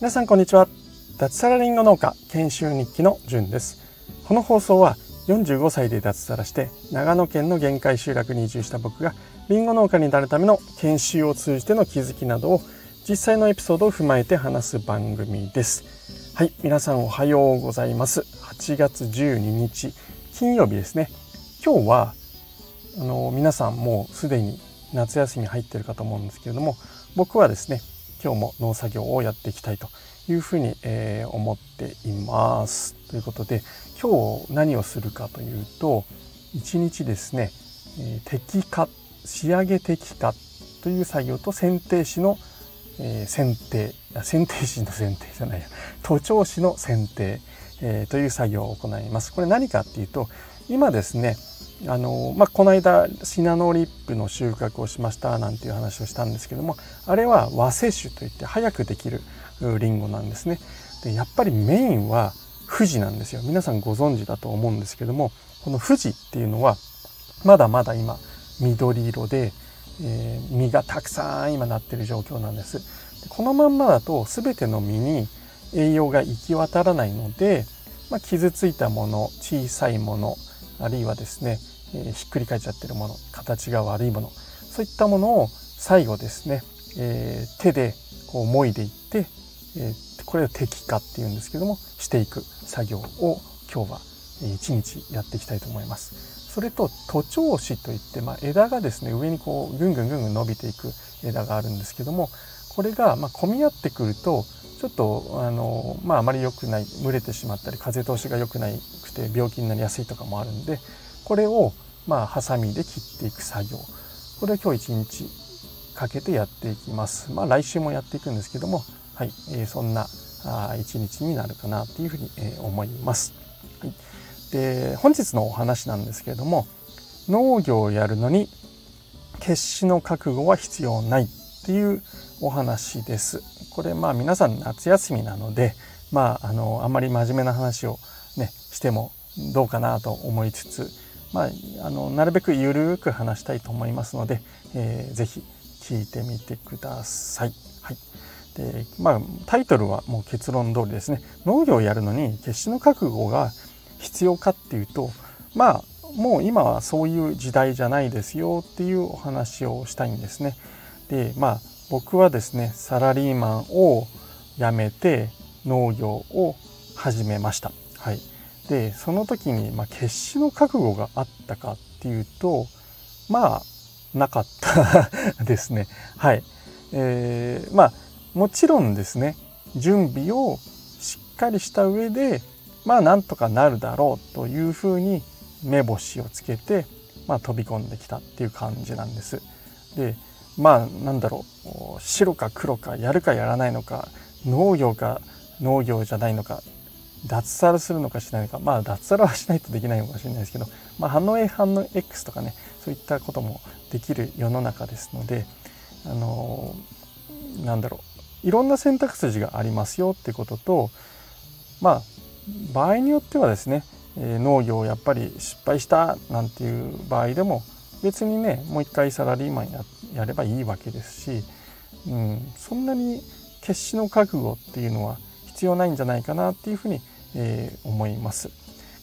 皆さんこんにちは。脱サラリンゴ農家研修日記のじゅんです。この放送は45歳で脱サラして長野県の限界集落に移住した僕がリンゴ農家になるための研修を通じての気づきなどを実際のエピソードを踏まえて話す番組です。はい皆さんおはようございます。8月12日金曜日ですね。今日はあの皆さんもうすでに夏休み入ってるかと思うんですけれども僕はですね今日も農作業をやっていきたいというふうに、えー、思っています。ということで今日何をするかというと一日ですね、えー、摘果仕上げ摘果という作業と剪定紙の、えー、剪定剪定紙の剪定じゃないや徒長紙の剪定、えー、という作業を行います。これ何かっていうと今ですねあのまあ、この間シナノリップの収穫をしましたなんていう話をしたんですけどもあれは和製種といって早くできるリンゴなんですね。でやっぱりメインは富士なんですよ。皆さんご存知だと思うんですけどもこの富士っていうのはまだまだ今緑色で、えー、実がたくさん今なってる状況なんです。このまんまだと全ての実に栄養が行き渡らないので、まあ、傷ついたもの小さいものあるいはですねえひっくり返っちゃってるもの形が悪いものそういったものを最後ですね、え、手でこうもいでいって、え、これを摘果っていうんですけどもしていく作業を今日は一日やっていきたいと思います。それと徒長枝といって、まあ、枝がですね上にこうぐんぐんぐんぐん伸びていく枝があるんですけどもこれがまあ混み合ってくるとちょっとあの、まあ、あまり良くない蒸れてしまったり風通しが良くなくて病気になりやすいとかもあるんでこれをまあハサミで切っていく作業。これを今日一日かけてやっていきます。まあ来週もやっていくんですけどもはい、えー、そんな一日になるかなというふうに、えー、思います、はい、で本日のお話なんですけれども農業をやるのに決死の覚悟は必要ないっていうお話です。これまあ皆さん夏休みなのでまああのあんまり真面目な話をねしてもどうかなと思いつつまあ、あのなるべくゆるく話したいと思いますので、えー、ぜひ聞いてみてください。はいでまあ、タイトルはもう結論通りですね農業をやるのに決死の覚悟が必要かっていうとまあもう今はそういう時代じゃないですよっていうお話をしたいんですね。でまあ僕はですねサラリーマンを辞めて農業を始めました。はい、でその時に、まあ、決死の覚悟があったかっていうとまあなかった ですね。はい。えー、まあもちろんですね準備をしっかりした上でまあなんとかなるだろうというふうに目星をつけて、まあ、飛び込んできたっていう感じなんです。でまあなんだろう白か黒かやるかやらないのか農業か農業じゃないのか脱サラするのかしないのか。まあ脱サラはしないとできないのかもしれないですけど、まあ、反応 A 反応 X とかねそういったこともできる世の中ですのであのー、なんだろう。いろんな選択肢がありますよってこととまあ場合によってはですね、えー、農業をやっぱり失敗したなんていう場合でも別にねもう一回サラリーマンややればいいわけですし、うん、そんなに決死の覚悟っていうのは必要ないんじゃないかなっていうふうにえー、思います。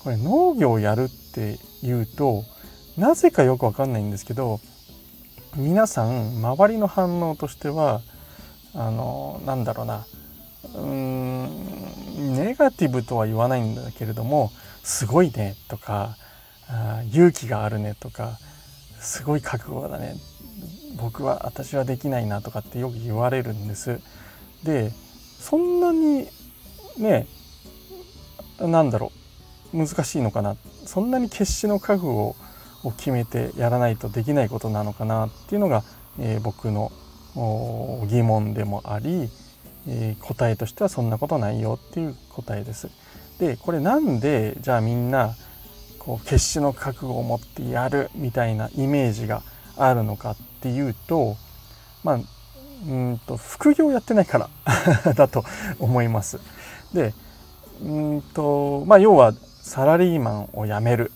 これ農業をやるっていうとなぜかよくわかんないんですけど皆さん周りの反応としてはあのなんだろうなうーんネガティブとは言わないんだけれどもすごいねとかあ勇気があるねとかすごい覚悟だね僕は私はできないなとかってよく言われるんです。でそんなにねなんだろう難しいのかなそんなに決死の覚悟を決めてやらないとできないことなのかなっていうのが、えー、僕の疑問でもあり、えー、答えとしてはそんなことないよっていう答えです。でこれなんでじゃあみんなこう決死の覚悟を持ってやるみたいなイメージがあるのかっていうとまあうんと副業やってないから だと思います。でうんとまあ要はサラリーマンを辞める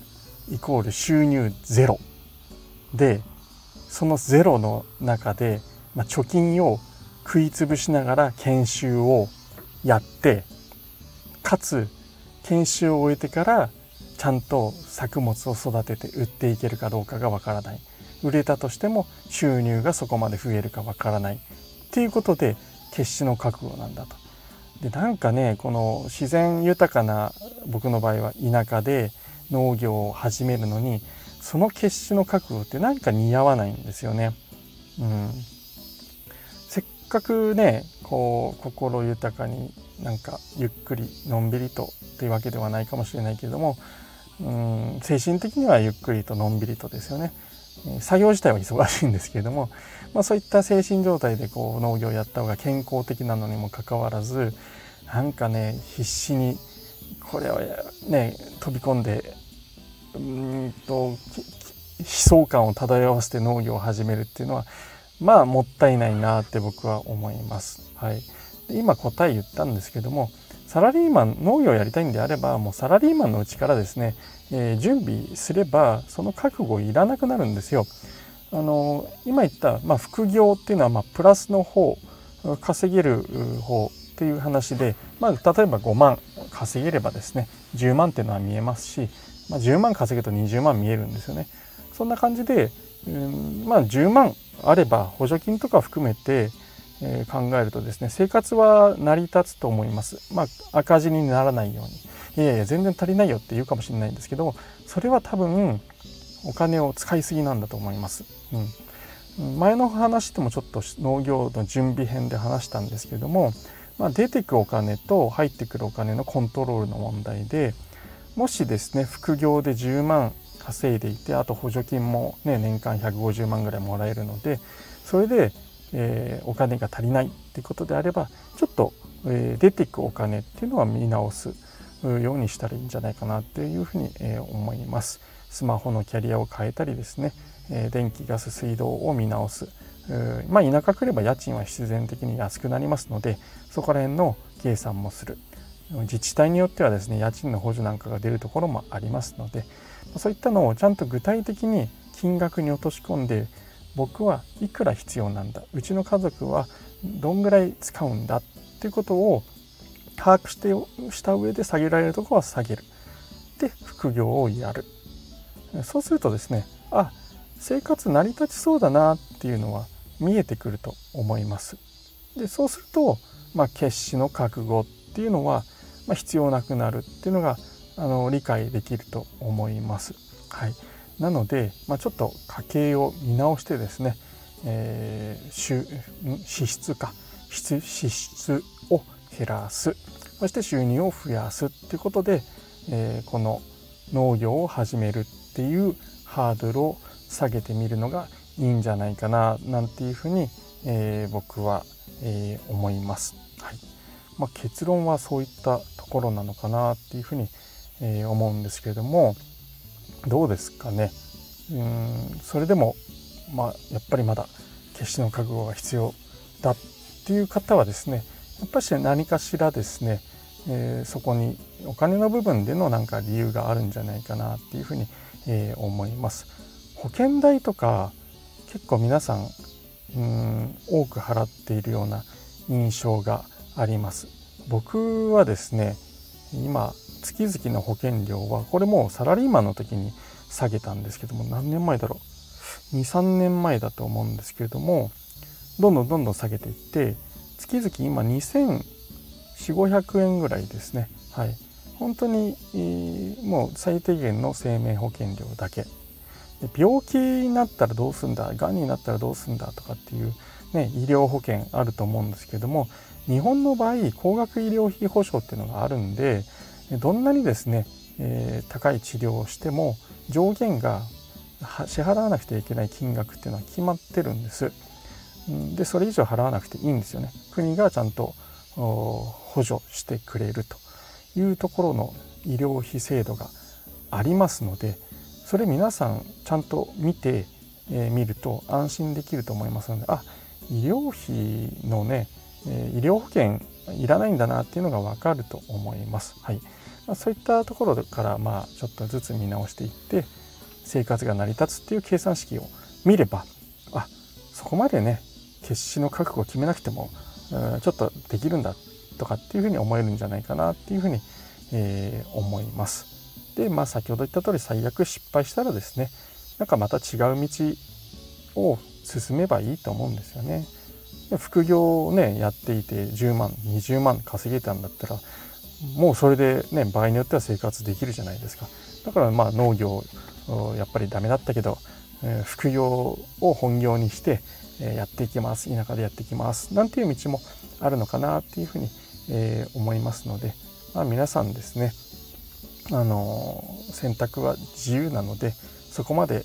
イコール収入ゼロ。でそのゼロの中で、まあ、貯金を食い潰しながら研修をやってかつ研修を終えてからちゃんと作物を育てて売っていけるかどうかがわからない。売れたとしても収入がそこまで増えるかわからない。っていうことで決死の覚悟なんだと。でなんかねこの自然豊かな僕の場合は田舎で農業を始めるのにその決死の覚悟ってなんか似合わないんですよね。うん、せっかくねこう心豊かになんかゆっくりのんびりとっていうわけではないかもしれないけれどもうん精神的にはゆっくりとのんびりとですよね。作業自体は忙しいんですけれども、まあ、そういった精神状態でこう農業をやった方が健康的なのにもかかわらずなんかね必死にこれをね飛び込んでうんと悲壮感を漂わせて農業を始めるっていうのはまあもったいないなって僕は思います。はい、今答え言ったんですけどもサラリーマン農業をやりたいんであればもうサラリーマンのうちからですね、えー、準備すればその覚悟いらなくなるんですよ。あの今言った、まあ、副業っていうのはまあプラスの方稼げる方っていう話で、まあ、例えば5万稼げればですね10万っていうのは見えますし、まあ、10万稼ぐと20万見えるんですよね。そんな感じで、うん、まあ10万あれば補助金とか含めて、え、考えるとですね生活は成り立つと思います。まあ、赤字にならないように。いやいや全然足りないよって言うかもしれないんですけどそれは多分お金を使いすぎなんだと思います。うん、前の話でもちょっと農業の準備編で話したんですけども、まあ、出てくお金と入ってくるお金のコントロールの問題でもしですね副業で10万稼いでいてあと補助金も、ね、年間150万ぐらいもらえるのでそれで、えー、お金が足りないっていうことであればちょっと、えー、出ていくお金っていうのは見直すようにしたらいいんじゃないかなっていうふうに、えー、思います。スマホのキャリアを変えたりですね、えー、電気ガス水道を見直す。まあ田舎来れば家賃は必然的に安くなりますのでそこら辺の計算もする自治体によってはですね家賃の補助なんかが出るところもありますのでそういったのをちゃんと具体的に金額に落とし込んで僕はいくら必要なんだ？うちの家族はどんぐらい使うんだ？っていうことを把握してした上で下げられるところは下げる。で副業をやる。そうするとですねあ生活成り立ちそうだなっていうのは見えてくると思います。でそうすると、まあ、決死の覚悟っていうのは、まあ、必要なくなるっていうのがあの理解できると思います。はい、なので、まあ、ちょっと家計を見直してですね、えー、支出か支出を減らすそして収入を増やすっていうことで、えー、この農業を始めるっていうハードルを下げてみるのがいいんじゃないかななんていうふうに、えー、僕は、えー、思います。はいまあ、結論はそういったところなのかなっていうふうにえ、思うんですけれどもどうですかねうんそれでもまあやっぱりまだ決死の覚悟が必要だっていう方はですねやっぱり何かしらですね、えー、そこにお金の部分でのなんか理由があるんじゃないかなっていうふうに、えー、思います。保険代とか結構皆さんうん多く払っているような印象があります。僕はですね今月々の保険料はこれもうサラリーマンの時に下げたんですけども何年前だろう。23年前だと思うんですけれどもどんどんどんどん下げていって月々今2400500円ぐらいですね。はい。本当にもう最低限の生命保険料だけ。病気になったらどうすんだがんになったらどうすんだとかっていう、ね、医療保険あると思うんですけども日本の場合高額医療費保証っていうのがあるんでどんなにですね、えー、高い治療をしても上限が支払わなくてはいけない金額っていうのは決まってるんです。でそれ以上払わなくていいんですよね。国がちゃんと補助してくれるというところの医療費制度がありますのでそれ皆さんちゃんと見てみ、えー、ると安心できると思いますのであ医療費のね、えー、医療保険いらないんだなっていうのが分かると思います。はいまあ、そういったところからまあちょっとずつ見直していって生活が成り立つっていう計算式を見ればあそこまでね決死の覚悟を決めなくてもちょっとできるんだとかっていうふうに思えるんじゃないかなっていうふうに、えー、思います。でまあ先ほど言った通り最悪失敗したらですねなんかまた違う道を進めばいいと思うんですよね。副業をねやっていて10万20万稼げたんだったらもうそれでね場合によっては生活できるじゃないですか。だからまあ農業やっぱりダメだったけど副業を本業にしてやっていきます。田舎でやっていきます。なんていう道もあるのかなっていうふうに思いますので、まあ、皆さんですねあの選択は自由なのでそこまで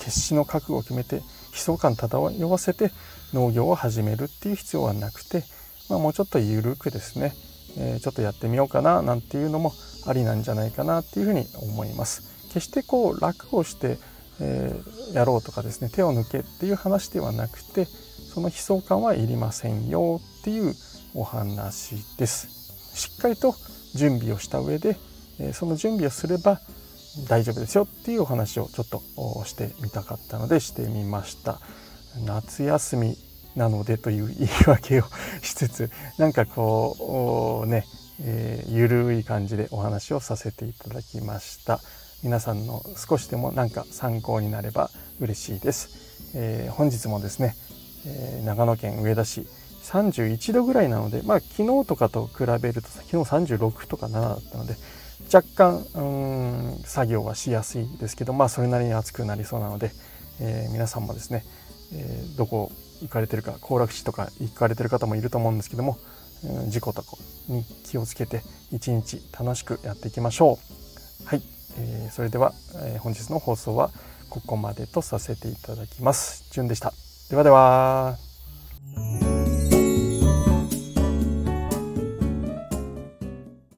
決死の覚悟を決めて悲壮感漂わせて農業を始めるっていう必要はなくて、まあ、もうちょっと緩くですね、えー、ちょっとやってみようかななんていうのもありなんじゃないかなっていうふうに思います。決してこう楽をして、えー、やろうとかですね手を抜けっていう話ではなくてその悲壮感はいりませんよっていうお話です。しっかりと準備をした上で、えその準備をすれば大丈夫ですよっていうお話をちょっとしてみたかったのでしてみました。夏休みなのでという言い訳をしつつなんかこうね、えー、ゆるい感じでお話をさせていただきました。皆さんの少しでもなんか参考になれば嬉しいです、えー、本日もですね、えー、長野県上田市31度ぐらいなのでまあ昨日とかと比べると昨日36とか7だったので若干うん作業はしやすいですけどまあそれなりに暑くなりそうなので、え皆さんもですねえー、どこ行かれてるか行楽地とか行かれてる方もいると思うんですけども、うん、事故とかに気をつけて一日楽しくやっていきましょうはい、えー、それでは、え、本日の放送はここまでとさせていただきます。じゅんでした。ではでは。